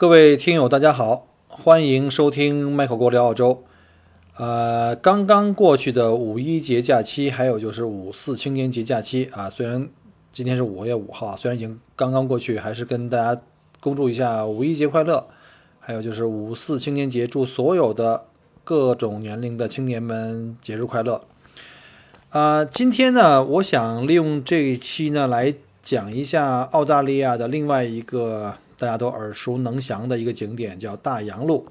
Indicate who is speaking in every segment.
Speaker 1: 各位听友，大家好，欢迎收听麦克国聊澳洲。呃，刚刚过去的五一节假期，还有就是五四青年节假期啊，虽然今天是五月五号，虽然已经刚刚过去，还是跟大家恭祝一下五一节快乐。还有就是五四青年节，祝所有的各种年龄的青年们节日快乐。啊，今天呢，我想利用这一期呢，来讲一下澳大利亚的另外一个。大家都耳熟能详的一个景点叫大洋路，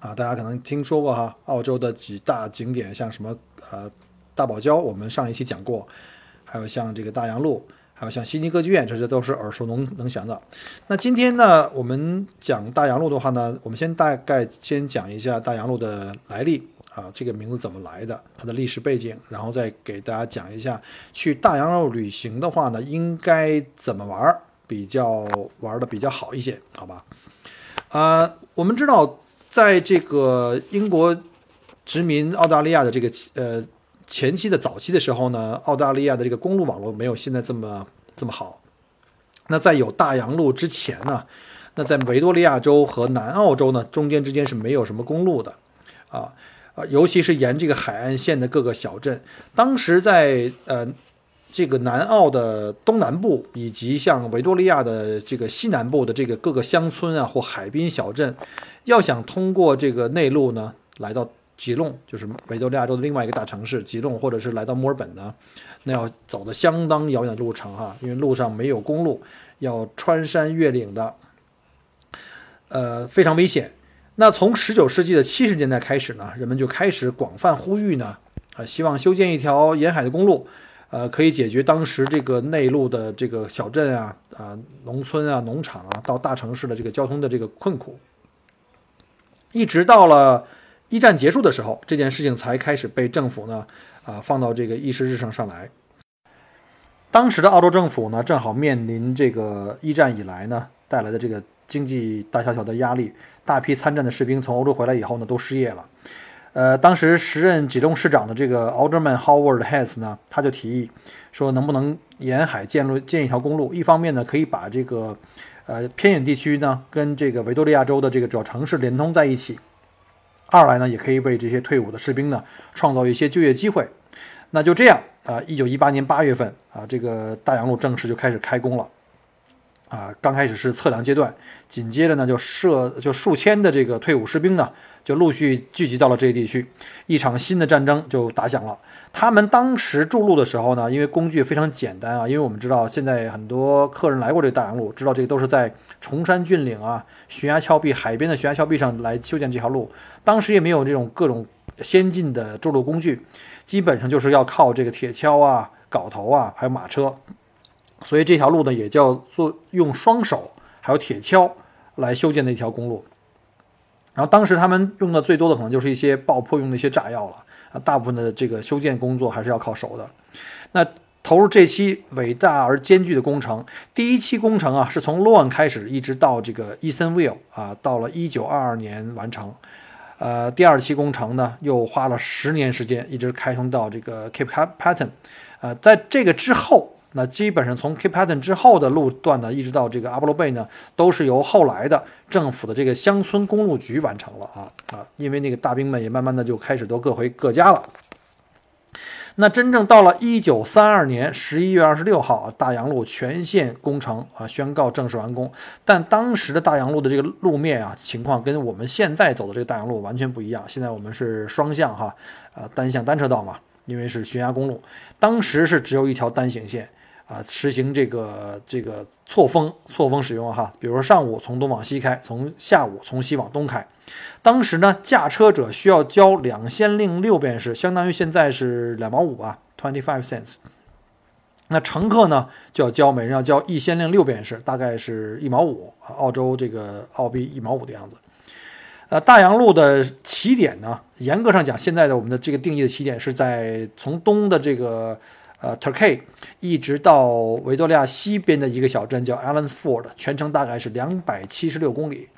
Speaker 1: 啊，大家可能听说过哈，澳洲的几大景点，像什么呃大堡礁，我们上一期讲过，还有像这个大洋路，还有像悉尼歌剧院，这些都是耳熟能能详的。那今天呢，我们讲大洋路的话呢，我们先大概先讲一下大洋路的来历啊，这个名字怎么来的，它的历史背景，然后再给大家讲一下去大洋路旅行的话呢，应该怎么玩儿。比较玩的比较好一些，好吧？啊，我们知道，在这个英国殖民澳大利亚的这个呃前期的早期的时候呢，澳大利亚的这个公路网络没有现在这么这么好。那在有大洋路之前呢，那在维多利亚州和南澳洲呢中间之间是没有什么公路的啊啊，尤其是沿这个海岸线的各个小镇，当时在呃。这个南澳的东南部，以及像维多利亚的这个西南部的这个各个乡村啊或海滨小镇，要想通过这个内陆呢，来到吉隆，就是维多利亚州的另外一个大城市吉隆，或者是来到墨尔本呢，那要走的相当遥远的路程哈，因为路上没有公路，要穿山越岭的，呃，非常危险。那从十九世纪的七十年代开始呢，人们就开始广泛呼吁呢，啊，希望修建一条沿海的公路。呃，可以解决当时这个内陆的这个小镇啊、啊农村啊、农场啊，到大城市的这个交通的这个困苦。一直到了一战结束的时候，这件事情才开始被政府呢啊放到这个议事日程上来。当时的澳洲政府呢，正好面临这个一战以来呢带来的这个经济大萧条的压力，大批参战的士兵从欧洲回来以后呢，都失业了。呃，当时时任吉隆市长的这个 Alderman Howard Hess 呢，他就提议说，能不能沿海建路建一条公路？一方面呢，可以把这个呃偏远地区呢跟这个维多利亚州的这个主要城市连通在一起；二来呢，也可以为这些退伍的士兵呢创造一些就业机会。那就这样啊，一九一八年八月份啊，这个大洋路正式就开始开工了。啊，刚开始是测量阶段，紧接着呢就设就数千的这个退伍士兵呢。就陆续聚集到了这一地区，一场新的战争就打响了。他们当时筑路的时候呢，因为工具非常简单啊，因为我们知道现在很多客人来过这大洋路，知道这个都是在崇山峻岭啊、悬崖峭壁、海边的悬崖峭壁上来修建这条路。当时也没有这种各种先进的筑路工具，基本上就是要靠这个铁锹啊、镐头啊，还有马车。所以这条路呢，也叫做用双手还有铁锹来修建的一条公路。然后当时他们用的最多的可能就是一些爆破用的一些炸药了啊，大部分的这个修建工作还是要靠手的。那投入这期伟大而艰巨的工程，第一期工程啊是从 Loan 开始，一直到这个 Eastonville 啊，到了一九二二年完成。呃，第二期工程呢又花了十年时间，一直开通到这个 Cape Patton。呃，在这个之后。那基本上从 Cape Patton 之后的路段呢，一直到这个阿波罗贝呢，都是由后来的政府的这个乡村公路局完成了啊啊，因为那个大兵们也慢慢的就开始都各回各家了。那真正到了一九三二年十一月二十六号，大洋路全线工程啊宣告正式完工。但当时的大洋路的这个路面啊情况跟我们现在走的这个大洋路完全不一样。现在我们是双向哈，呃单向单车道嘛，因为是悬崖公路，当时是只有一条单行线。啊，实行这个这个错峰错峰使用哈，比如说上午从东往西开，从下午从西往东开。当时呢，驾车者需要交两先令六便士，相当于现在是两毛五吧，twenty five cents。那乘客呢就要交每人要交一先令六便士，大概是一毛五，澳洲这个澳币一毛五的样子。呃，大洋路的起点呢，严格上讲，现在的我们的这个定义的起点是在从东的这个。呃，Turkey 一直到维多利亚西边的一个小镇叫 Allensford，全程大概是两百七十六公里，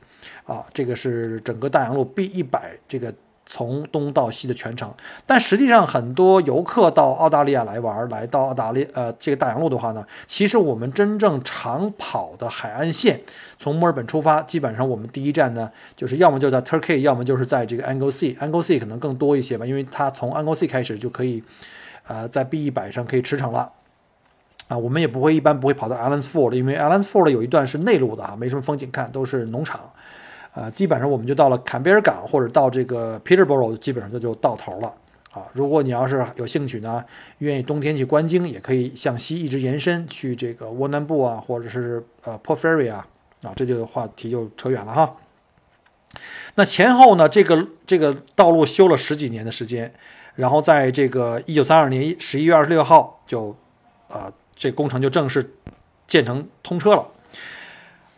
Speaker 1: 啊，这个是整个大洋路 B 一百这个从东到西的全程。但实际上，很多游客到澳大利亚来玩，来到澳大利呃这个大洋路的话呢，其实我们真正长跑的海岸线，从墨尔本出发，基本上我们第一站呢，就是要么就在 Turkey，要么就是在这个 Anglesey，Anglesey 可能更多一些吧，因为它从 Anglesey 开始就可以。呃，在 B 一百上可以驰骋了，啊，我们也不会一般不会跑到 Allensford，因为 Allensford 有一段是内陆的啊，没什么风景看，都是农场，啊，基本上我们就到了坎贝尔港或者到这个 Peterborough，基本上就就到头了，啊，如果你要是有兴趣呢，愿意冬天去观鲸，也可以向西一直延伸去这个沃南布啊，或者是呃 Port Fairy 啊，啊，这就话题就扯远了哈。那前后呢，这个这个道路修了十几年的时间。然后在这个一九三二年十一月二十六号，就，啊，这工程就正式建成通车了。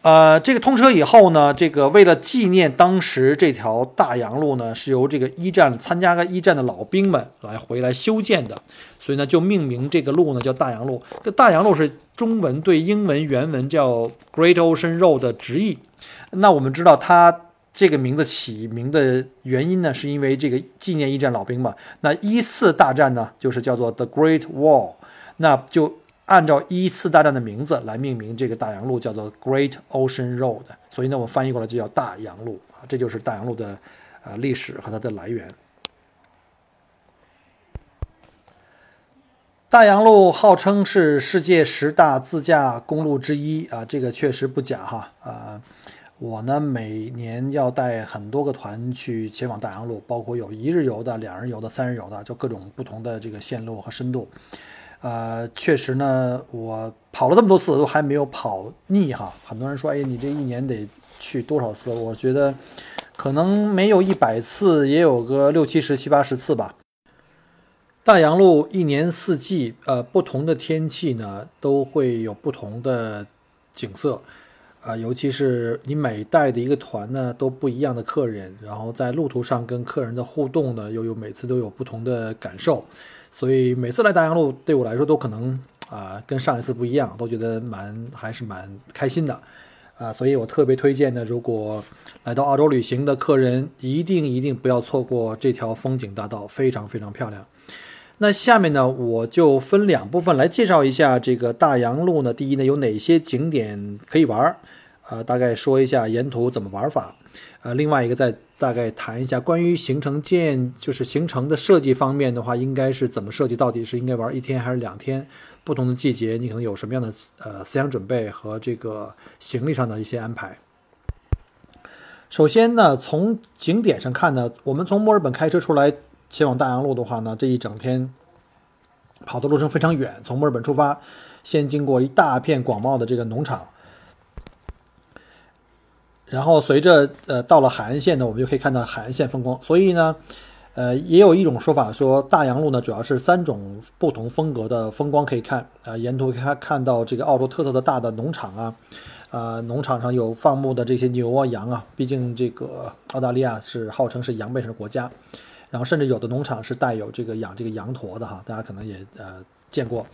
Speaker 1: 呃，这个通车以后呢，这个为了纪念当时这条大洋路呢，是由这个一战参加个一战的老兵们来回来修建的，所以呢，就命名这个路呢叫大洋路。这大洋路是中文对英文原文叫 Great Ocean Road 的直译。那我们知道它。这个名字起名的原因呢，是因为这个纪念一战老兵嘛。那一次大战呢，就是叫做 The Great War，那就按照一次大战的名字来命名这个大洋路，叫做 Great Ocean Road。所以呢，我翻译过来就叫大洋路啊，这就是大洋路的呃历史和它的来源。大洋路号称是世界十大自驾公路之一啊，这个确实不假哈啊。我呢，每年要带很多个团去前往大洋路，包括有一日游的、两日游的、三日游的，就各种不同的这个线路和深度。呃，确实呢，我跑了这么多次都还没有跑腻哈。很多人说，哎，你这一年得去多少次？我觉得可能没有一百次，也有个六七十、七八十次吧。大洋路一年四季，呃，不同的天气呢，都会有不同的景色。啊，尤其是你每带的一个团呢，都不一样的客人，然后在路途上跟客人的互动呢，又有每次都有不同的感受，所以每次来大洋路对我来说都可能啊跟上一次不一样，都觉得蛮还是蛮开心的，啊，所以我特别推荐呢，如果来到澳洲旅行的客人，一定一定不要错过这条风景大道，非常非常漂亮。那下面呢，我就分两部分来介绍一下这个大洋路呢。第一呢，有哪些景点可以玩儿？呃，大概说一下沿途怎么玩法。呃，另外一个再大概谈一下关于行程建，就是行程的设计方面的话，应该是怎么设计？到底是应该玩一天还是两天？不同的季节，你可能有什么样的呃思想准备和这个行李上的一些安排？首先呢，从景点上看呢，我们从墨尔本开车出来。前往大洋路的话呢，这一整天跑的路程非常远。从墨尔本出发，先经过一大片广袤的这个农场，然后随着呃到了海岸线呢，我们就可以看到海岸线风光。所以呢，呃，也有一种说法说，大洋路呢主要是三种不同风格的风光可以看啊。沿途看看到这个澳洲特色的大的农场啊，啊，农场上有放牧的这些牛啊羊啊，毕竟这个澳大利亚是号称是羊背上的国家。然后甚至有的农场是带有这个养这个羊驼的哈，大家可能也呃见过。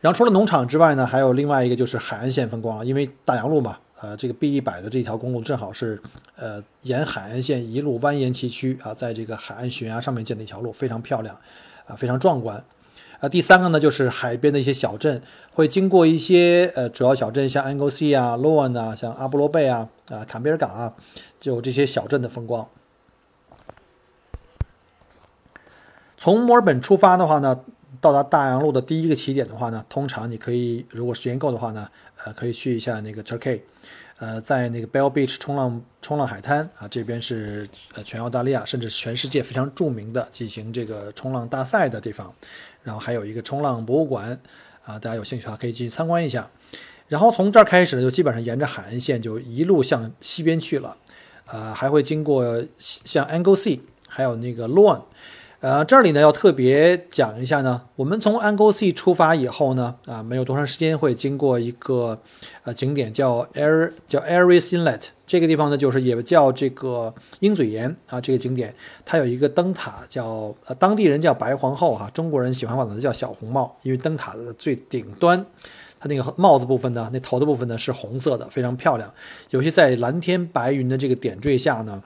Speaker 1: 然后除了农场之外呢，还有另外一个就是海岸线风光了，因为大洋路嘛，呃，这个 B 一百的这条公路正好是呃沿海岸线一路蜿蜒崎岖啊，在这个海岸悬崖上面建的一条路，非常漂亮啊，非常壮观。啊，第三个呢就是海边的一些小镇，会经过一些呃主要小镇，像 Anglesey 啊、Lowan 啊、像阿波罗贝啊、啊坎贝尔港啊，就这些小镇的风光。从墨尔本出发的话呢，到达大洋路的第一个起点的话呢，通常你可以，如果时间够的话呢，呃，可以去一下那个 Turkey，呃，在那个 Bell Beach 冲浪冲浪海滩啊，这边是呃全澳大利亚甚至全世界非常著名的进行这个冲浪大赛的地方，然后还有一个冲浪博物馆，啊，大家有兴趣的话可以进去参观一下。然后从这儿开始呢，就基本上沿着海岸线就一路向西边去了，呃，还会经过像 Anglesey，还有那个 Lorne。呃，这里呢要特别讲一下呢，我们从 Anglesey 出发以后呢，啊，没有多长时间会经过一个呃景点叫 Air 叫 Aries Inlet，这个地方呢就是也叫这个鹰嘴岩啊，这个景点它有一个灯塔叫呃当地人叫白皇后哈，中国人喜欢管它叫小红帽，因为灯塔的最顶端，它那个帽子部分呢，那头的部分呢是红色的，非常漂亮，尤其在蓝天白云的这个点缀下呢。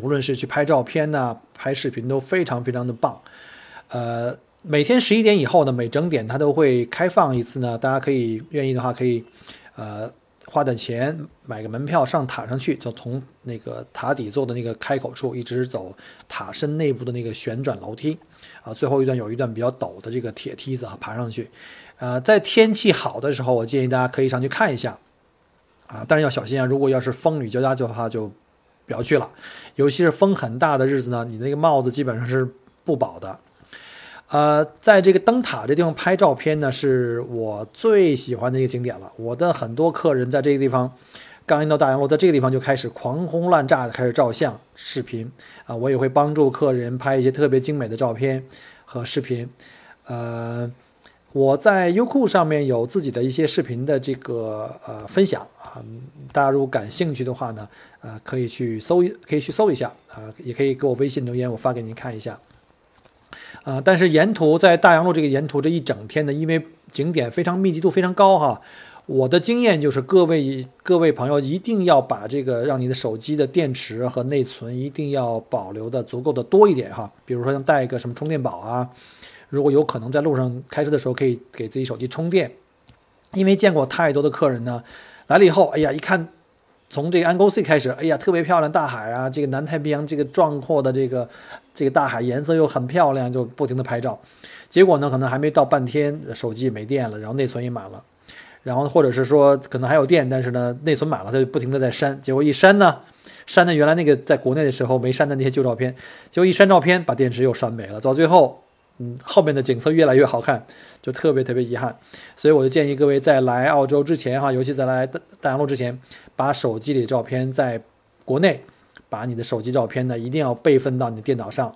Speaker 1: 无论是去拍照片呐，拍视频都非常非常的棒。呃，每天十一点以后呢，每整点它都会开放一次呢，大家可以愿意的话可以，呃，花点钱买个门票上塔上去，就从那个塔底座的那个开口处一直走塔身内部的那个旋转楼梯，啊，最后一段有一段比较陡的这个铁梯子啊，爬上去。呃，在天气好的时候，我建议大家可以上去看一下，啊，但是要小心啊，如果要是风雨交加的话就。不要去了，尤其是风很大的日子呢，你那个帽子基本上是不保的。呃，在这个灯塔这地方拍照片呢，是我最喜欢的一个景点了。我的很多客人在这个地方刚一到大洋路，在这个地方就开始狂轰滥炸的开始照相、视频啊。我也会帮助客人拍一些特别精美的照片和视频，呃。我在优酷上面有自己的一些视频的这个呃分享啊，大家如果感兴趣的话呢，呃，可以去搜，可以去搜一下啊，也可以给我微信留言，我发给您看一下。啊，但是沿途在大洋路这个沿途这一整天呢，因为景点非常密集度非常高哈，我的经验就是各位各位朋友一定要把这个让你的手机的电池和内存一定要保留的足够的多一点哈，比如说像带一个什么充电宝啊。如果有可能在路上开车的时候，可以给自己手机充电，因为见过太多的客人呢，来了以后，哎呀，一看从这个 Anglesey 开始，哎呀，特别漂亮大海啊，这个南太平洋这个壮阔的这个这个大海颜色又很漂亮，就不停的拍照，结果呢，可能还没到半天，手机没电了，然后内存也满了，然后或者是说可能还有电，但是呢内存满了，他就不停的在删，结果一删呢，删的原来那个在国内的时候没删的那些旧照片，结果一删照片，把电池又删没了，到最后。嗯，后面的景色越来越好看，就特别特别遗憾，所以我就建议各位在来澳洲之前哈，尤其在来大洋路之前，把手机里照片在国内，把你的手机照片呢一定要备份到你的电脑上，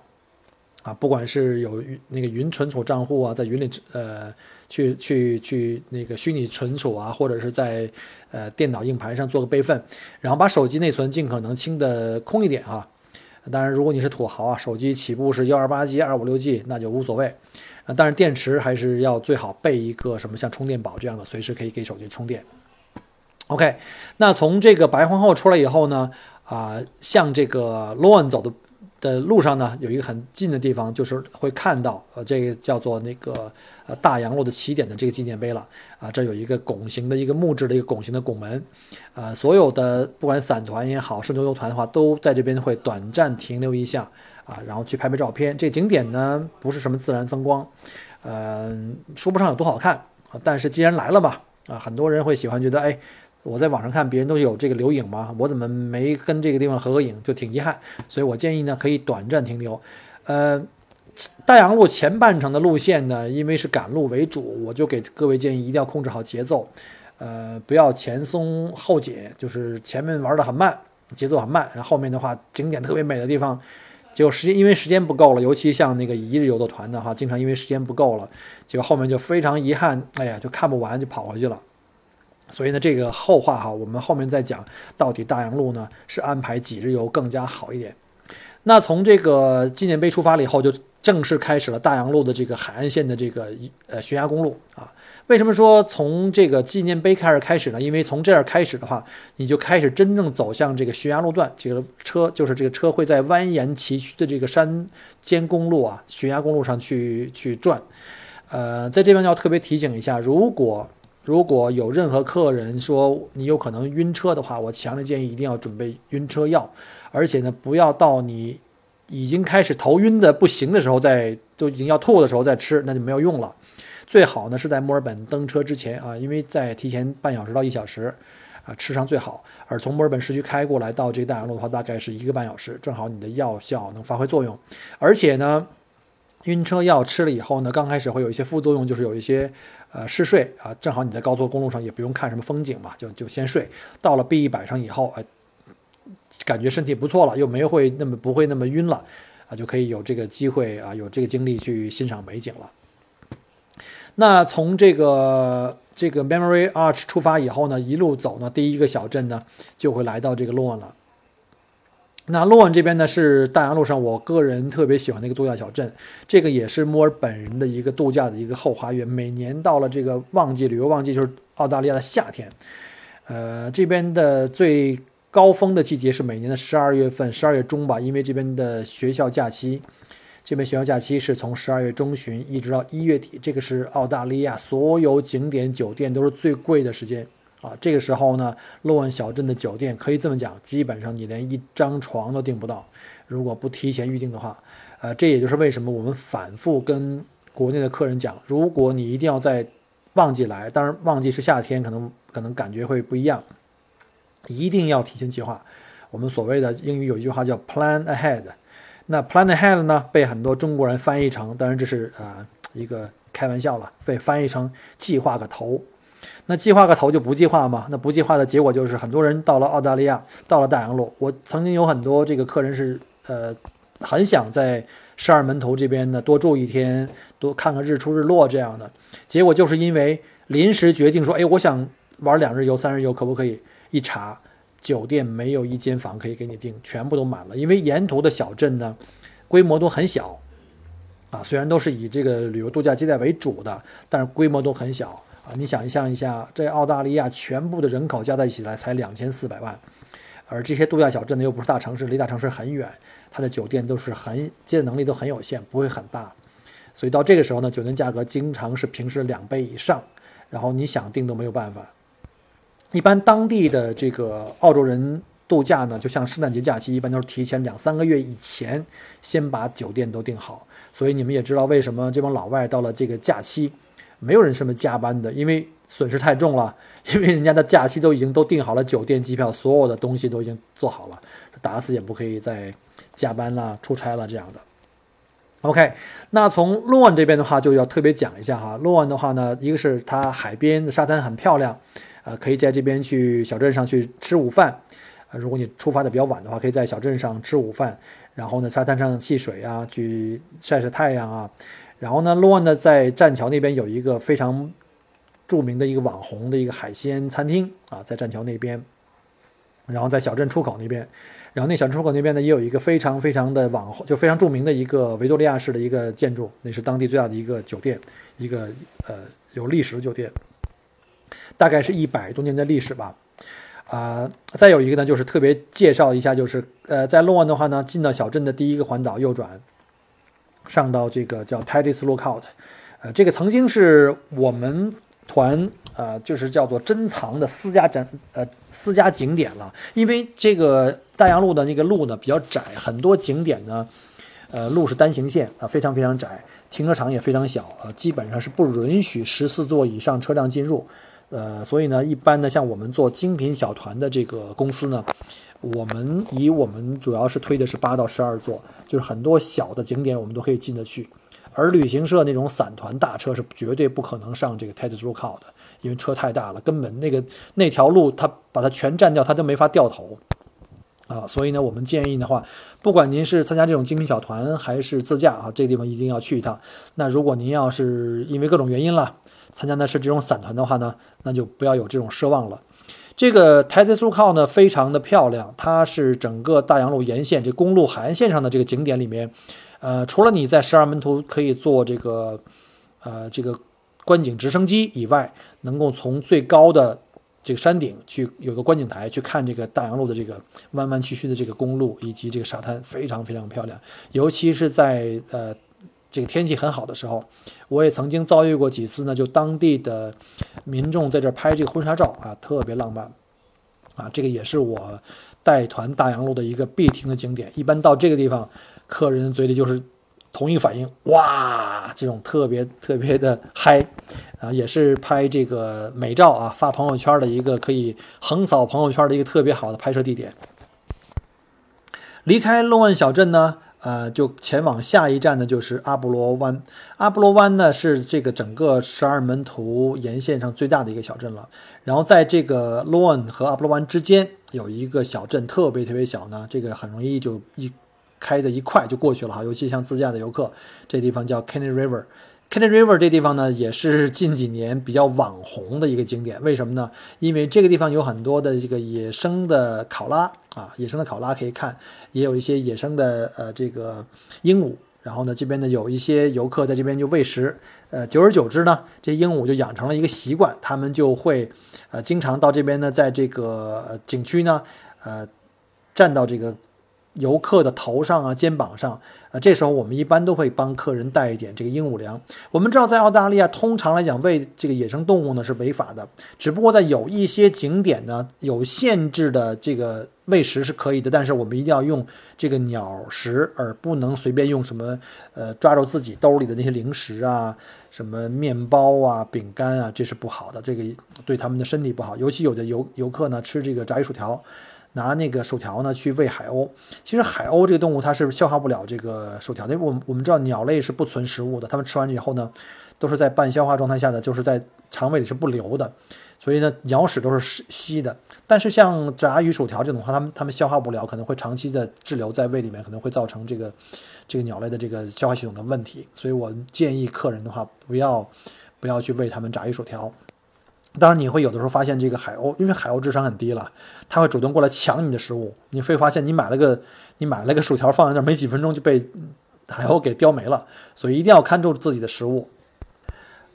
Speaker 1: 啊，不管是有那个云存储账户啊，在云里呃去去去那个虚拟存储啊，或者是在呃电脑硬盘上做个备份，然后把手机内存尽可能清的空一点啊。当然，如果你是土豪啊，手机起步是幺二八 G、二五六 G，那就无所谓。啊，但是电池还是要最好备一个什么像充电宝这样的，随时可以给手机充电。OK，那从这个白皇后出来以后呢，啊，向这个 Lone 走的。的路上呢，有一个很近的地方，就是会看到，呃，这个叫做那个呃大洋路的起点的这个纪念碑了啊。这有一个拱形的一个木质的一个拱形的拱门，啊，所有的不管散团也好，圣州游团的话，都在这边会短暂停留一下啊，然后去拍拍照片。这景点呢，不是什么自然风光，嗯，说不上有多好看啊，但是既然来了吧，啊，很多人会喜欢，觉得哎。我在网上看别人都有这个留影嘛，我怎么没跟这个地方合个影，就挺遗憾。所以我建议呢，可以短暂停留。呃，大洋路前半程的路线呢，因为是赶路为主，我就给各位建议一定要控制好节奏，呃，不要前松后紧，就是前面玩的很慢，节奏很慢，然后后面的话景点特别美的地方，就时间因为时间不够了，尤其像那个一日游的团的话，经常因为时间不够了，结果后面就非常遗憾，哎呀，就看不完就跑回去了。所以呢，这个后话哈，我们后面再讲到底大洋路呢是安排几日游更加好一点。那从这个纪念碑出发了以后，就正式开始了大洋路的这个海岸线的这个呃悬崖公路啊。为什么说从这个纪念碑开始开始呢？因为从这儿开始的话，你就开始真正走向这个悬崖路段，这个车就是这个车会在蜿蜒崎岖的这个山间公路啊、悬崖公路上去去转。呃，在这边要特别提醒一下，如果如果有任何客人说你有可能晕车的话，我强烈建议一定要准备晕车药，而且呢，不要到你已经开始头晕的不行的时候再都已经要吐的时候再吃，那就没有用了。最好呢是在墨尔本登车之前啊，因为在提前半小时到一小时啊吃上最好。而从墨尔本市区开过来到这个大洋路的话，大概是一个半小时，正好你的药效能发挥作用。而且呢，晕车药吃了以后呢，刚开始会有一些副作用，就是有一些呃嗜睡啊，正好你在高速公路上也不用看什么风景嘛，就就先睡。到了 B 一百上以后，哎，感觉身体不错了，又没会那么不会那么晕了啊，就可以有这个机会啊，有这个精力去欣赏美景了。那从这个这个 Memory Arch 出发以后呢，一路走呢，第一个小镇呢就会来到这个洛恩了。那洛恩这边呢是大洋路上我个人特别喜欢的一个度假小镇，这个也是墨尔本人的一个度假的一个后花园。每年到了这个旺季，旅游旺季就是澳大利亚的夏天，呃，这边的最高峰的季节是每年的十二月份，十二月中吧，因为这边的学校假期，这边学校假期是从十二月中旬一直到一月底，这个是澳大利亚所有景点酒店都是最贵的时间。啊，这个时候呢，洛恩小镇的酒店可以这么讲，基本上你连一张床都订不到。如果不提前预定的话，呃，这也就是为什么我们反复跟国内的客人讲，如果你一定要在旺季来，当然旺季是夏天，可能可能感觉会不一样，一定要提前计划。我们所谓的英语有一句话叫 “plan ahead”，那 “plan ahead” 呢，被很多中国人翻译成，当然这是啊一个开玩笑了，被翻译成计划个头。那计划个头就不计划嘛？那不计划的结果就是很多人到了澳大利亚，到了大洋路。我曾经有很多这个客人是，呃，很想在十二门头这边呢多住一天，多看看日出日落这样的。结果就是因为临时决定说，哎，我想玩两日游、三日游，可不可以？一查，酒店没有一间房可以给你订，全部都满了。因为沿途的小镇呢，规模都很小，啊，虽然都是以这个旅游度假接待为主的，但是规模都很小。啊，你想象一下，这澳大利亚全部的人口加在一起来才两千四百万，而这些度假小镇呢又不是大城市，离大城市很远，它的酒店都是很接待能力都很有限，不会很大，所以到这个时候呢，酒店价格经常是平时两倍以上，然后你想订都没有办法。一般当地的这个澳洲人度假呢，就像圣诞节假期，一般都是提前两三个月以前先把酒店都订好，所以你们也知道为什么这帮老外到了这个假期。没有人什么加班的，因为损失太重了。因为人家的假期都已经都订好了，酒店、机票，所有的东西都已经做好了，打死也不可以再加班了、出差了这样的。OK，那从洛恩这边的话，就要特别讲一下哈。洛恩的话呢，一个是它海边的沙滩很漂亮，呃，可以在这边去小镇上去吃午饭。呃，如果你出发的比较晚的话，可以在小镇上吃午饭，然后呢，沙滩上戏水啊，去晒晒太阳啊。然后呢，洛恩呢在栈桥那边有一个非常著名的一个网红的一个海鲜餐厅啊，在栈桥那边。然后在小镇出口那边，然后那小镇出口那边呢也有一个非常非常的网红，就非常著名的一个维多利亚式的一个建筑，那是当地最大的一个酒店，一个呃有历史的酒店，大概是一百多年的历史吧。啊，再有一个呢就是特别介绍一下，就是呃在洛恩的话呢，进到小镇的第一个环岛右转。上到这个叫 Teddy's Lookout，呃，这个曾经是我们团呃，就是叫做珍藏的私家展呃私家景点了。因为这个大洋路的那个路呢比较窄，很多景点呢，呃，路是单行线啊，非常非常窄，停车场也非常小啊，基本上是不允许十四座以上车辆进入。呃，所以呢，一般呢，像我们做精品小团的这个公司呢。我们以我们主要是推的是八到十二座，就是很多小的景点我们都可以进得去，而旅行社那种散团大车是绝对不可能上这个 Ted r o c o 的，因为车太大了，根本那个那条路它把它全占掉，它都没法掉头啊。所以呢，我们建议的话，不管您是参加这种精品小团还是自驾啊，这个地方一定要去一趟。那如果您要是因为各种原因了，参加的是这种散团的话呢，那就不要有这种奢望了。这个台子苏靠呢，非常的漂亮，它是整个大洋路沿线这公路海岸线上的这个景点里面，呃，除了你在十二门徒可以坐这个，呃，这个观景直升机以外，能够从最高的这个山顶去有个观景台去看这个大洋路的这个弯弯曲曲的这个公路以及这个沙滩，非常非常漂亮，尤其是在呃。这个天气很好的时候，我也曾经遭遇过几次呢，就当地的民众在这拍这个婚纱照啊，特别浪漫，啊，这个也是我带团大洋路的一个必听的景点。一般到这个地方，客人嘴里就是同一反应，哇，这种特别特别的嗨，啊，也是拍这个美照啊，发朋友圈的一个可以横扫朋友圈的一个特别好的拍摄地点。离开洛恩小镇呢？呃，就前往下一站呢，就是阿波罗湾。阿波罗湾呢是这个整个十二门徒沿线上最大的一个小镇了。然后在这个罗恩和阿波罗湾之间有一个小镇，特别特别小呢，这个很容易就一开的一块就过去了哈。尤其像自驾的游客，这地方叫 Kenny River。Caney River 这地方呢，也是近几年比较网红的一个景点。为什么呢？因为这个地方有很多的这个野生的考拉啊，野生的考拉可以看，也有一些野生的呃这个鹦鹉。然后呢，这边呢有一些游客在这边就喂食，呃，久而久之呢，这鹦鹉就养成了一个习惯，他们就会呃经常到这边呢，在这个景区呢，呃，站到这个。游客的头上啊，肩膀上，啊，这时候我们一般都会帮客人带一点这个鹦鹉粮。我们知道，在澳大利亚，通常来讲喂这个野生动物呢是违法的，只不过在有一些景点呢有限制的这个喂食是可以的，但是我们一定要用这个鸟食，而不能随便用什么呃抓住自己兜里的那些零食啊，什么面包啊、饼干啊，这是不好的，这个对他们的身体不好。尤其有的游游客呢吃这个炸鱼薯条。拿那个薯条呢去喂海鸥，其实海鸥这个动物它是消化不了这个薯条的，因为我们我们知道鸟类是不存食物的，它们吃完以后呢，都是在半消化状态下的，就是在肠胃里是不流的，所以呢鸟屎都是稀的。但是像炸鱼薯条这种话，它们它们消化不了，可能会长期的滞留在胃里面，可能会造成这个这个鸟类的这个消化系统的问题。所以我建议客人的话，不要不要去喂它们炸鱼薯条。当然，你会有的时候发现这个海鸥，因为海鸥智商很低了，它会主动过来抢你的食物。你会发现，你买了个你买了个薯条放在那儿，没几分钟就被海鸥给叼没了。所以一定要看住自己的食物。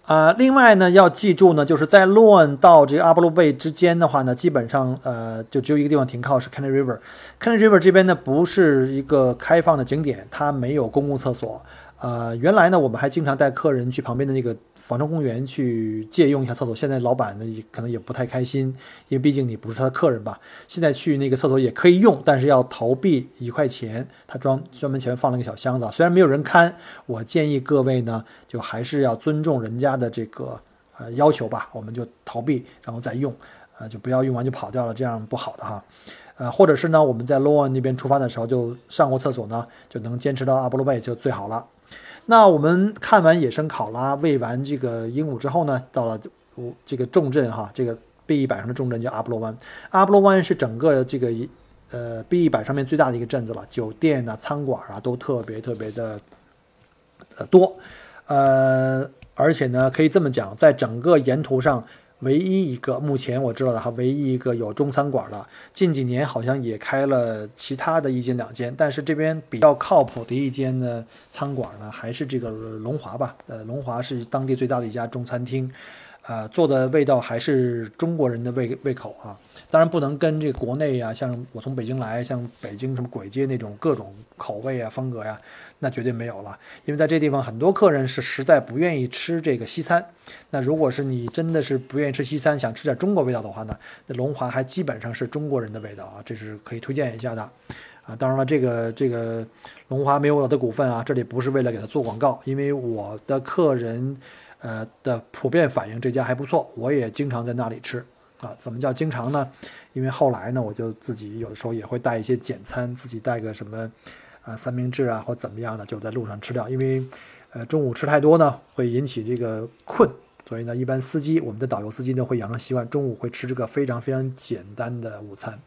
Speaker 1: 啊，另外呢，要记住呢，就是在 l o n 到这个阿波罗贝之间的话呢，基本上呃就只有一个地方停靠是 Caney River。Caney River 这边呢不是一个开放的景点，它没有公共厕所。呃，原来呢我们还经常带客人去旁边的那个。仿生公园去借用一下厕所，现在老板呢也可能也不太开心，因为毕竟你不是他的客人吧。现在去那个厕所也可以用，但是要投币一块钱。他装专门前面放了一个小箱子，虽然没有人看，我建议各位呢就还是要尊重人家的这个呃要求吧。我们就投币然后再用，呃就不要用完就跑掉了，这样不好的哈。呃或者是呢我们在 Loan 那边出发的时候就上过厕所呢，就能坚持到阿波罗贝就最好了。那我们看完野生考拉，喂完这个鹦鹉之后呢，到了这个重镇哈，这个 B 一百上的重镇叫阿波罗湾。阿波罗湾是整个这个呃 B 一百上面最大的一个镇子了，酒店啊、餐馆啊都特别特别的呃多，呃，而且呢，可以这么讲，在整个沿途上。唯一一个目前我知道的哈，唯一一个有中餐馆的，近几年好像也开了其他的一间两间，但是这边比较靠谱的一间呢餐馆呢，还是这个龙华吧。呃，龙华是当地最大的一家中餐厅，呃，做的味道还是中国人的胃胃口啊。当然不能跟这国内呀，像我从北京来，像北京什么簋街那种各种口味啊、风格呀。那绝对没有了，因为在这地方很多客人是实在不愿意吃这个西餐。那如果是你真的是不愿意吃西餐，想吃点中国味道的话呢，那龙华还基本上是中国人的味道啊，这是可以推荐一下的啊。当然了，这个这个龙华没有我的股份啊，这里不是为了给他做广告，因为我的客人呃的普遍反映这家还不错，我也经常在那里吃啊。怎么叫经常呢？因为后来呢，我就自己有的时候也会带一些简餐，自己带个什么。啊，三明治啊，或怎么样的，就在路上吃掉。因为，呃，中午吃太多呢，会引起这个困，所以呢，一般司机，我们的导游司机呢，会养成习惯，中午会吃这个非常非常简单的午餐。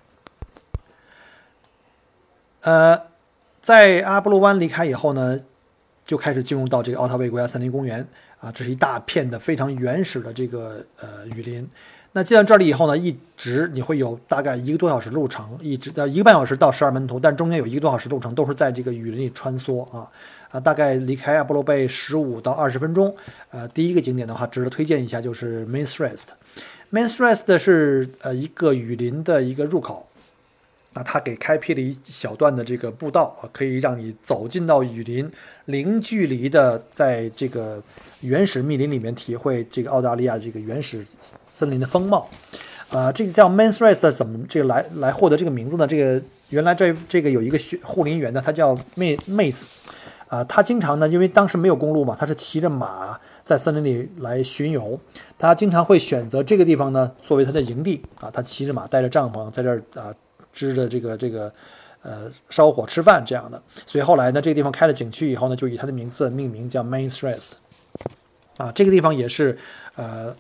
Speaker 1: 呃，在阿波罗湾离开以后呢，就开始进入到这个奥塔维国家森林公园啊，这是一大片的非常原始的这个呃雨林。那进到这里以后呢，一直你会有大概一个多小时路程，一直到一个半小时到十二门徒，但中间有一个多小时路程都是在这个雨林里穿梭啊啊，大概离开阿波罗贝十五到二十分钟。呃，第一个景点的话，值得推荐一下就是 Main Street。Main Street 是呃一个雨林的一个入口。那它给开辟了一小段的这个步道啊，可以让你走进到雨林，零距离的在这个原始密林里面体会这个澳大利亚这个原始森林的风貌。啊，这个叫 Main Street 怎么这个来来获得这个名字呢？这个原来这这个有一个护林员呢，他叫 May Mays，啊，他经常呢，因为当时没有公路嘛，他是骑着马在森林里来巡游，他经常会选择这个地方呢作为他的营地啊，他骑着马带着帐篷在这儿啊。支着这个这个，呃烧火吃饭这样的。所以后来呢，这个地方开了景区以后呢，就以它的名字命名，叫 Main Street。啊，这个地方也是，呃，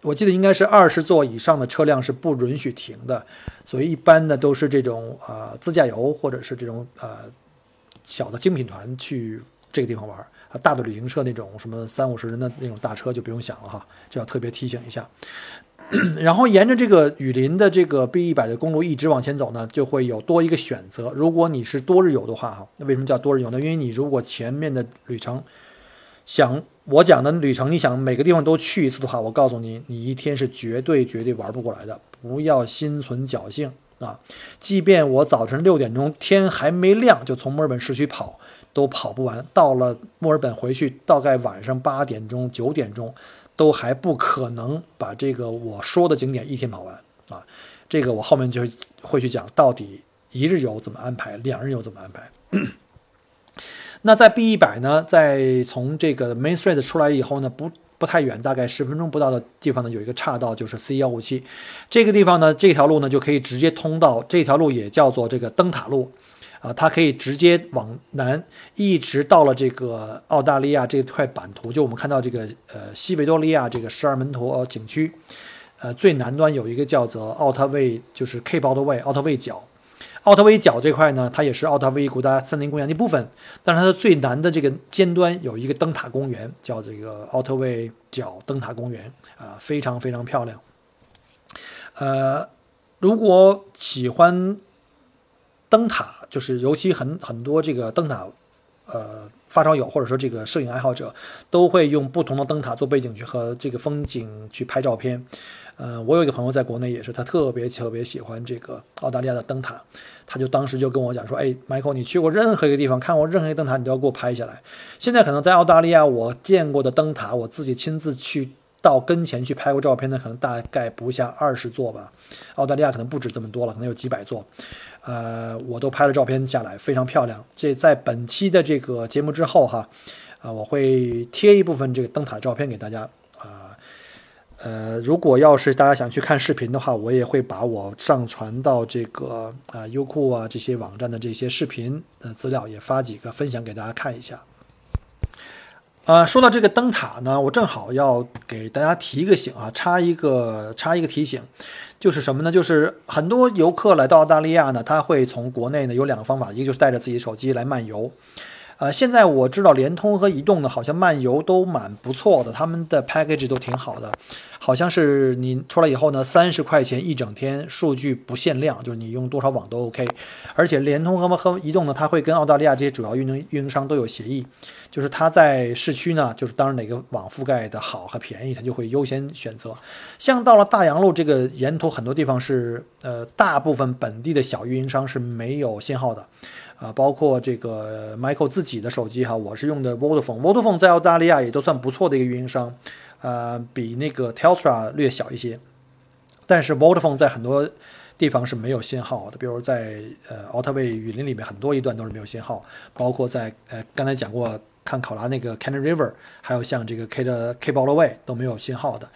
Speaker 1: 我记得应该是二十座以上的车辆是不允许停的，所以一般的都是这种呃自驾游或者是这种呃小的精品团去这个地方玩啊，大的旅行社那种什么三五十人的那种大车就不用想了哈，这要特别提醒一下。然后沿着这个雨林的这个 B 一百的公路一直往前走呢，就会有多一个选择。如果你是多日游的话哈，那为什么叫多日游呢？因为你如果前面的旅程想我讲的旅程，你想每个地方都去一次的话，我告诉你，你一天是绝对绝对玩不过来的。不要心存侥幸啊！即便我早晨六点钟天还没亮就从墨尔本市区跑，都跑不完。到了墨尔本回去，大概晚上八点钟、九点钟，都还不可能把这个我说的景点一天跑完啊！这个我后面就会去讲，到底一日游怎么安排，两日游怎么安排。那在 B 一百呢，在从这个 Main Street 出来以后呢，不不太远，大概十分钟不到的地方呢，有一个岔道，就是 C 幺五七。这个地方呢，这条路呢就可以直接通到这条路，也叫做这个灯塔路，啊，它可以直接往南，一直到了这个澳大利亚这块版图，就我们看到这个呃西维多利亚这个十二门徒景区，呃最南端有一个叫做奥特卫，就是 Cape 奥特卫奥特卫角。奥特威角这块呢，它也是奥特威国家森林公园的一部分，但是它的最南的这个尖端有一个灯塔公园，叫这个奥特威角灯塔公园啊，非常非常漂亮。呃，如果喜欢灯塔，就是尤其很很多这个灯塔，呃，发烧友或者说这个摄影爱好者，都会用不同的灯塔做背景去和这个风景去拍照片。呃，我有一个朋友在国内也是，他特别特别喜欢这个澳大利亚的灯塔，他就当时就跟我讲说，哎，Michael，你去过任何一个地方，看过任何一个灯塔，你都要给我拍下来。现在可能在澳大利亚我见过的灯塔，我自己亲自去到跟前去拍过照片的，可能大概不下二十座吧。澳大利亚可能不止这么多了，可能有几百座。呃，我都拍了照片下来，非常漂亮。这在本期的这个节目之后哈，啊，我会贴一部分这个灯塔照片给大家。呃，如果要是大家想去看视频的话，我也会把我上传到这个啊优酷啊这些网站的这些视频的资料也发几个分享给大家看一下。呃，说到这个灯塔呢，我正好要给大家提一个醒啊，插一个插一个提醒，就是什么呢？就是很多游客来到澳大利亚呢，他会从国内呢有两个方法，一个就是带着自己手机来漫游。呃，现在我知道联通和移动呢，好像漫游都蛮不错的，他们的 package 都挺好的，好像是你出来以后呢，三十块钱一整天，数据不限量，就是你用多少网都 OK。而且联通和和移动呢，它会跟澳大利亚这些主要运营运营商都有协议，就是它在市区呢，就是当然哪个网覆盖的好和便宜，它就会优先选择。像到了大洋路这个沿途很多地方是，呃，大部分本地的小运营商是没有信号的。啊，包括这个 Michael 自己的手机哈，我是用的 Vodafone，Vodafone 在澳大利亚也都算不错的一个运营商，呃，比那个 Telstra 略小一些，但是 Vodafone 在很多地方是没有信号的，比如在呃 a u t w a y 雨林里面很多一段都是没有信号，包括在呃刚才讲过看考拉那个 Cannon River，还有像这个 K 的 K b o l Way 都没有信号的。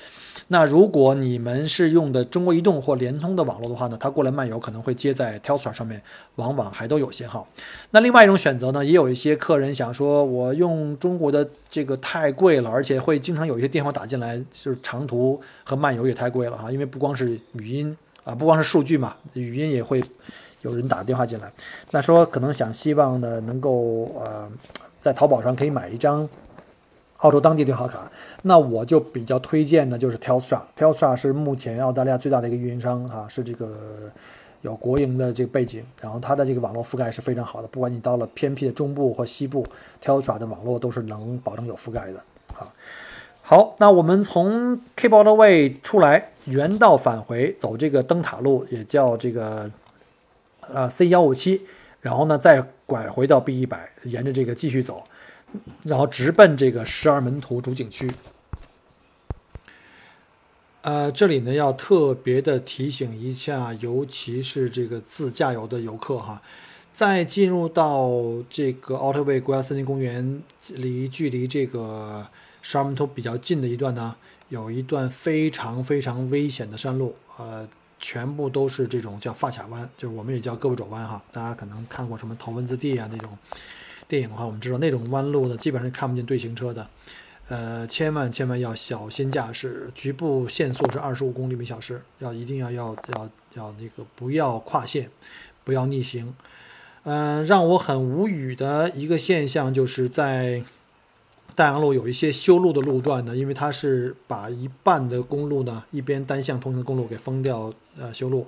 Speaker 1: 那如果你们是用的中国移动或联通的网络的话呢，它过来漫游可能会接在 Telstra 上面，往往还都有信号。那另外一种选择呢，也有一些客人想说，我用中国的这个太贵了，而且会经常有一些电话打进来，就是长途和漫游也太贵了哈，因为不光是语音啊，不光是数据嘛，语音也会有人打电话进来。那说可能想希望呢，能够呃，在淘宝上可以买一张。澳洲当地电话卡，那我就比较推荐的就是 Telstra。Telstra 是目前澳大利亚最大的一个运营商啊，是这个有国营的这个背景，然后它的这个网络覆盖是非常好的。不管你到了偏僻的中部或西部，Telstra 的网络都是能保证有覆盖的啊。好，那我们从 Cape o u t Way 出来，原道返回，走这个灯塔路，也叫这个呃 C 幺五七，然后呢再拐回到 B 一百，沿着这个继续走。然后直奔这个十二门徒主景区。呃，这里呢要特别的提醒一下，尤其是这个自驾游的游客哈，在进入到这个奥特威国家森林公园离距离这个十二门徒比较近的一段呢，有一段非常非常危险的山路，呃，全部都是这种叫发卡弯，就是我们也叫胳膊肘弯哈。大家可能看过什么《头文字 D》啊那种电影的话，我们知道那种弯路的，基本上看不见对行车的。呃，千万千万要小心驾驶，局部限速是二十五公里每小时，要一定要要要要那个不要跨线，不要逆行。嗯，让我很无语的一个现象就是在大洋路有一些修路的路段呢，因为它是把一半的公路呢，一边单向通行的公路给封掉，呃，修路，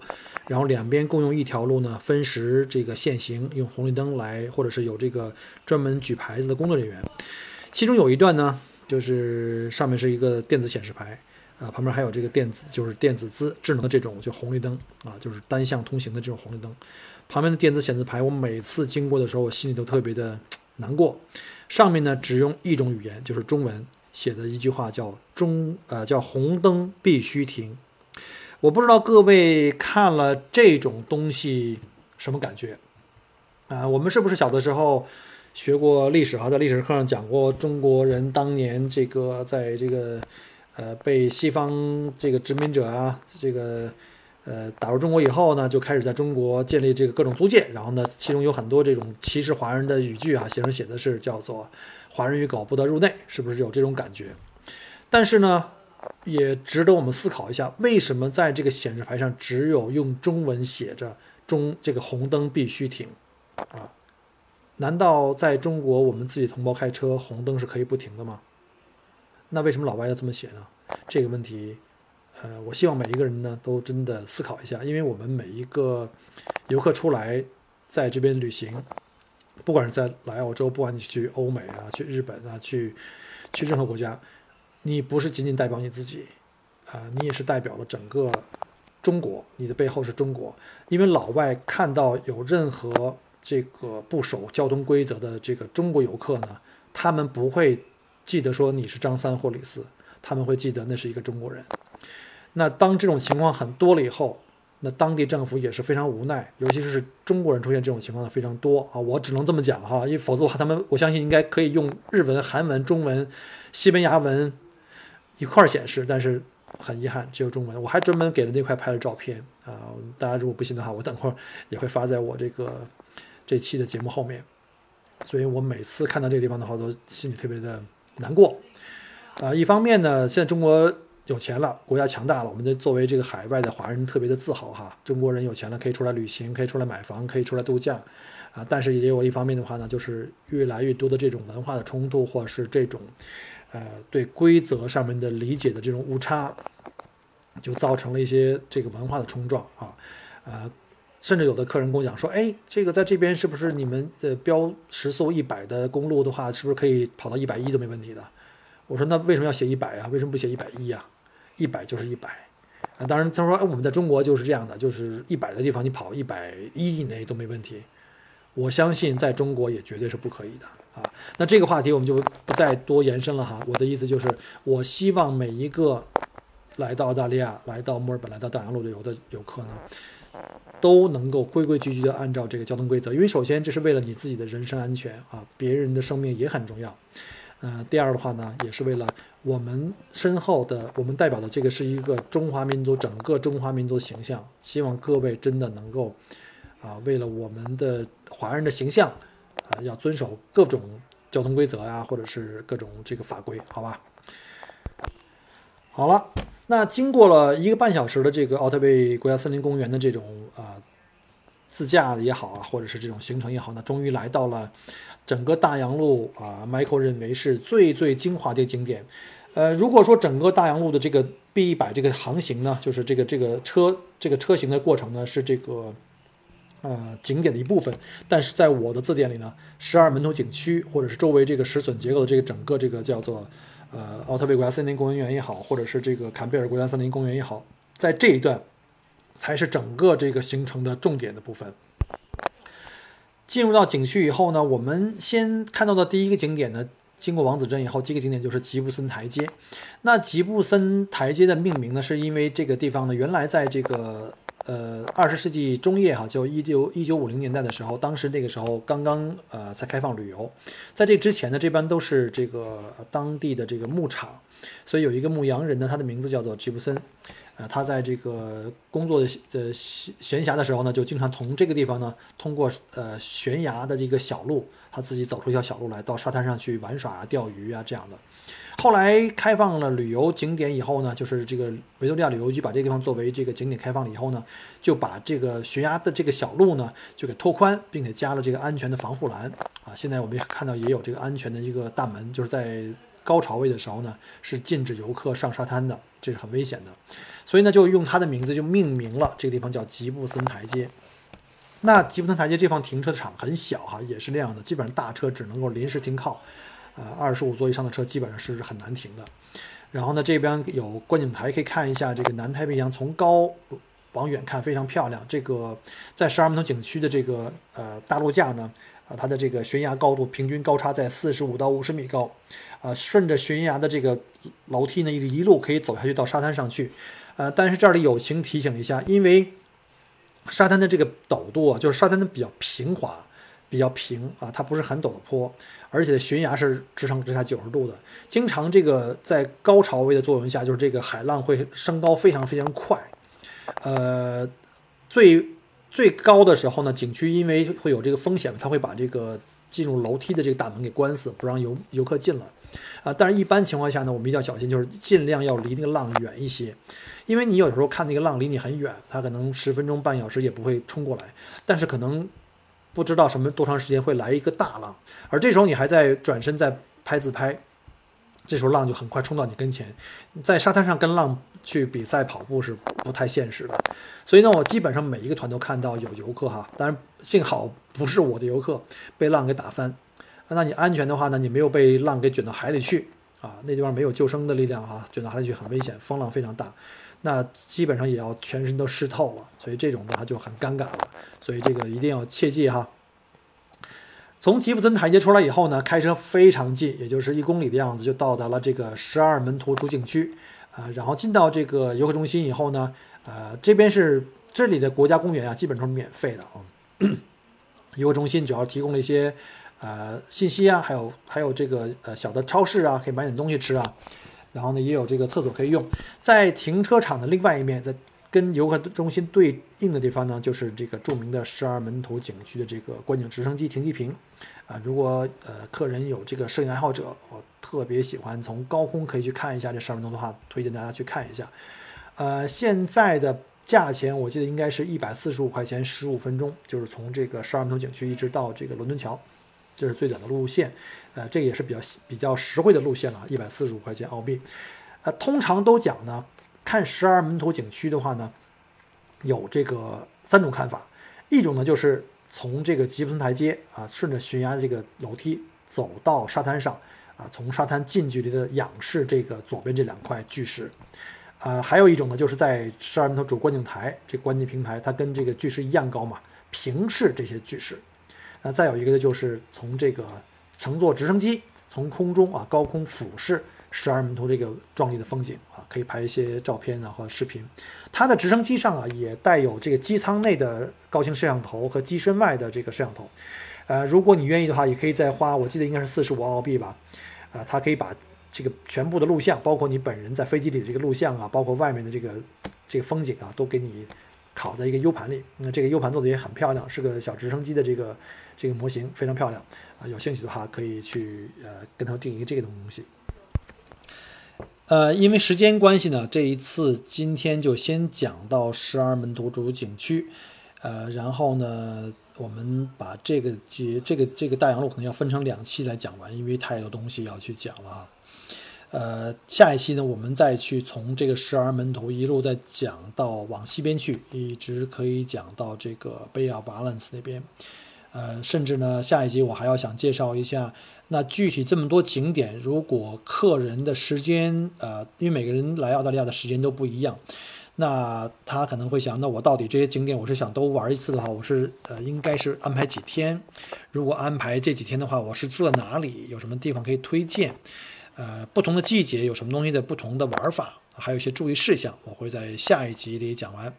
Speaker 1: 然后两边共用一条路呢，分时这个限行，用红绿灯来，或者是有这个专门举牌子的工作人员。其中有一段呢，就是上面是一个电子显示牌，啊，旁边还有这个电子，就是电子智智能的这种就红绿灯啊，就是单向通行的这种红绿灯。旁边的电子显示牌，我每次经过的时候，我心里都特别的难过。上面呢只用一种语言，就是中文写的一句话，叫“中”呃叫“红灯必须停”。我不知道各位看了这种东西什么感觉啊？我们是不是小的时候学过历史啊？在历史课上讲过中国人当年这个在这个呃被西方这个殖民者啊这个。呃，打入中国以后呢，就开始在中国建立这个各种租界，然后呢，其中有很多这种歧视华人的语句啊，写上写的是叫做“华人与狗不得入内”，是不是有这种感觉？但是呢，也值得我们思考一下，为什么在这个显示牌上只有用中文写着“中”这个红灯必须停啊？难道在中国我们自己同胞开车红灯是可以不停的吗？那为什么老外要这么写呢？这个问题。呃，我希望每一个人呢都真的思考一下，因为我们每一个游客出来在这边旅行，不管是在来澳洲，不管你去欧美啊，去日本啊，去去任何国家，你不是仅仅代表你自己，啊，你也是代表了整个中国，你的背后是中国。因为老外看到有任何这个不守交通规则的这个中国游客呢，他们不会记得说你是张三或李四，他们会记得那是一个中国人。那当这种情况很多了以后，那当地政府也是非常无奈，尤其是中国人出现这种情况的非常多啊！我只能这么讲哈，因为否则的话，他们我相信应该可以用日文、韩文、中文、西班牙文一块儿显示，但是很遗憾只有中文。我还专门给了那块拍了照片啊，大家如果不信的话，我等会儿也会发在我这个这期的节目后面。所以我每次看到这个地方的话，都心里特别的难过啊！一方面呢，现在中国。有钱了，国家强大了，我们就作为这个海外的华人特别的自豪哈。中国人有钱了，可以出来旅行，可以出来买房，可以出来度假，啊，但是也有一方面的话呢，就是越来越多的这种文化的冲突，或者是这种，呃，对规则上面的理解的这种误差，就造成了一些这个文化的冲撞啊，呃，甚至有的客人跟我讲说，哎，这个在这边是不是你们的标时速一百的公路的话，是不是可以跑到一百一都没问题的？我说那为什么要写一百啊？为什么不写一百一呀？一百就是一百，啊，当然他说，哎，我们在中国就是这样的，就是一百的地方你跑一百一以内都没问题。我相信在中国也绝对是不可以的啊。那这个话题我们就不再多延伸了哈。我的意思就是，我希望每一个来到澳大利亚、来到墨尔本、来到大洋路旅游的游客呢，都能够规规矩矩的按照这个交通规则，因为首先这是为了你自己的人身安全啊，别人的生命也很重要。嗯，第二的话呢，也是为了。我们身后的，我们代表的这个是一个中华民族，整个中华民族形象。希望各位真的能够，啊，为了我们的华人的形象，啊，要遵守各种交通规则呀，或者是各种这个法规，好吧？好了，那经过了一个半小时的这个奥特贝国家森林公园的这种啊自驾也好啊，或者是这种行程也好，那终于来到了整个大洋路啊，Michael 认为是最最精华的景点。呃，如果说整个大洋路的这个 B 一百这个航行呢，就是这个这个车这个车型的过程呢，是这个呃景点的一部分。但是在我的字典里呢，十二门头景区或者是周围这个石笋结构的这个整个这个叫做呃奥特贝国家森林公园也好，或者是这个坎贝尔国家森林公园也好，在这一段才是整个这个行程的重点的部分。进入到景区以后呢，我们先看到的第一个景点呢。经过王子镇以后，这个景点就是吉布森台阶。那吉布森台阶的命名呢，是因为这个地方呢，原来在这个呃二十世纪中叶哈，就一九一九五零年代的时候，当时那个时候刚刚呃才开放旅游，在这之前呢，这般都是这个当地的这个牧场，所以有一个牧羊人呢，他的名字叫做吉布森。呃，他在这个工作的呃闲暇的时候呢，就经常从这个地方呢，通过呃悬崖的这个小路，他自己走出一条小路来，到沙滩上去玩耍啊、钓鱼啊这样的。后来开放了旅游景点以后呢，就是这个维多利亚旅游局把这个地方作为这个景点开放了以后呢，就把这个悬崖的这个小路呢就给拓宽，并且加了这个安全的防护栏啊。现在我们也看到也有这个安全的一个大门，就是在高潮位的时候呢是禁止游客上沙滩的，这是很危险的。所以呢，就用它的名字就命名了这个地方叫吉布森台阶。那吉布森台阶这方停车场很小哈，也是这样的，基本上大车只能够临时停靠，呃，二十五座以上的车基本上是很难停的。然后呢，这边有观景台可以看一下这个南太平洋，从高往远看非常漂亮。这个在十二门头景区的这个呃大陆架呢，啊，它的这个悬崖高度平均高差在四十五到五十米高，啊，顺着悬崖的这个楼梯呢，一一路可以走下去到沙滩上去。呃，但是这里友情提醒一下，因为沙滩的这个陡度啊，就是沙滩的比较平滑，比较平啊，它不是很陡的坡，而且悬崖是直上直下九十度的，经常这个在高潮位的作用下，就是这个海浪会升高非常非常快。呃，最最高的时候呢，景区因为会有这个风险，它会把这个进入楼梯的这个大门给关死，不让游游客进来。啊，但是一般情况下呢，我们比较小心，就是尽量要离那个浪远一些，因为你有时候看那个浪离你很远，它可能十分钟半小时也不会冲过来，但是可能不知道什么多长时间会来一个大浪，而这时候你还在转身在拍自拍，这时候浪就很快冲到你跟前，在沙滩上跟浪去比赛跑步是不太现实的，所以呢，我基本上每一个团都看到有游客哈，当然幸好不是我的游客被浪给打翻。那你安全的话呢？你没有被浪给卷到海里去啊？那地方没有救生的力量啊，卷到海里去很危险，风浪非常大，那基本上也要全身都湿透了，所以这种的话就很尴尬了。所以这个一定要切记哈。从吉普森台阶出来以后呢，开车非常近，也就是一公里的样子，就到达了这个十二门徒主景区啊。然后进到这个游客中心以后呢，呃，这边是这里的国家公园啊，基本上是免费的啊。游客中心主要提供了一些。呃，信息啊，还有还有这个呃小的超市啊，可以买点东西吃啊。然后呢，也有这个厕所可以用。在停车场的另外一面，在跟游客中心对应的地方呢，就是这个著名的十二门头景区的这个观景直升机停机坪。啊，如果呃客人有这个摄影爱好者，我特别喜欢从高空可以去看一下这十二门头的话，推荐大家去看一下。呃，现在的价钱我记得应该是一百四十五块钱十五分钟，就是从这个十二门头景区一直到这个伦敦桥。这是最短的路线，呃，这个也是比较比较实惠的路线了，一百四十五块钱澳币。呃，通常都讲呢，看十二门头景区的话呢，有这个三种看法，一种呢就是从这个吉普森台阶啊，顺着悬崖这个楼梯走到沙滩上啊，从沙滩近距离的仰视这个左边这两块巨石，啊，还有一种呢就是在十二门头主观景台这观景平台，它跟这个巨石一样高嘛，平视这些巨石。那再有一个呢，就是从这个乘坐直升机从空中啊高空俯视十二门头这个壮丽的风景啊，可以拍一些照片啊或视频。它的直升机上啊也带有这个机舱内的高清摄像头和机身外的这个摄像头。呃，如果你愿意的话，也可以再花，我记得应该是四十五澳币吧。啊，它可以把这个全部的录像，包括你本人在飞机里的这个录像啊，包括外面的这个这个风景啊，都给你拷在一个 U 盘里。那这个 U 盘做的也很漂亮，是个小直升机的这个。这个模型非常漂亮啊，有兴趣的话可以去呃跟他们订一个这个东西。呃，因为时间关系呢，这一次今天就先讲到十二门徒主景区，呃，然后呢，我们把这个节这个这个大洋路可能要分成两期来讲完，因为太多东西要去讲了啊。呃，下一期呢，我们再去从这个十二门徒一路再讲到往西边去，一直可以讲到这个贝亚瓦伦斯那边。呃，甚至呢，下一集我还要想介绍一下，那具体这么多景点，如果客人的时间，呃，因为每个人来澳大利亚的时间都不一样，那他可能会想，那我到底这些景点我是想都玩一次的话，我是呃，应该是安排几天？如果安排这几天的话，我是住在哪里？有什么地方可以推荐？呃，不同的季节有什么东西的不同的玩法？还有一些注意事项，我会在下一集里讲完。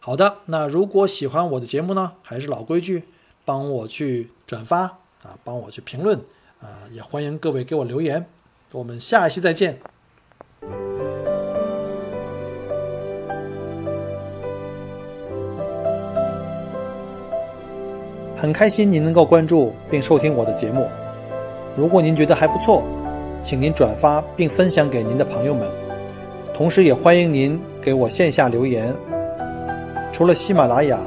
Speaker 1: 好的，那如果喜欢我的节目呢，还是老规矩。帮我去转发啊帮我去评论啊也欢迎各位给我留言。我们下一期再见。很开心您能够关注并收听我的节目。如果您觉得还不错请您转发并分享给您的朋友们。同时也欢迎您给我线下留言。除了喜马拉雅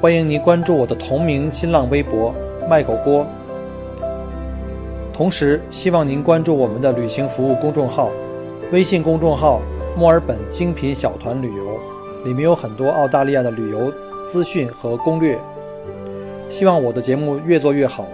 Speaker 1: 欢迎您关注我的同名新浪微博“麦口锅”。同时，希望您关注我们的旅行服务公众号，微信公众号“墨尔本精品小团旅游”，里面有很多澳大利亚的旅游资讯和攻略。希望我的节目越做越好。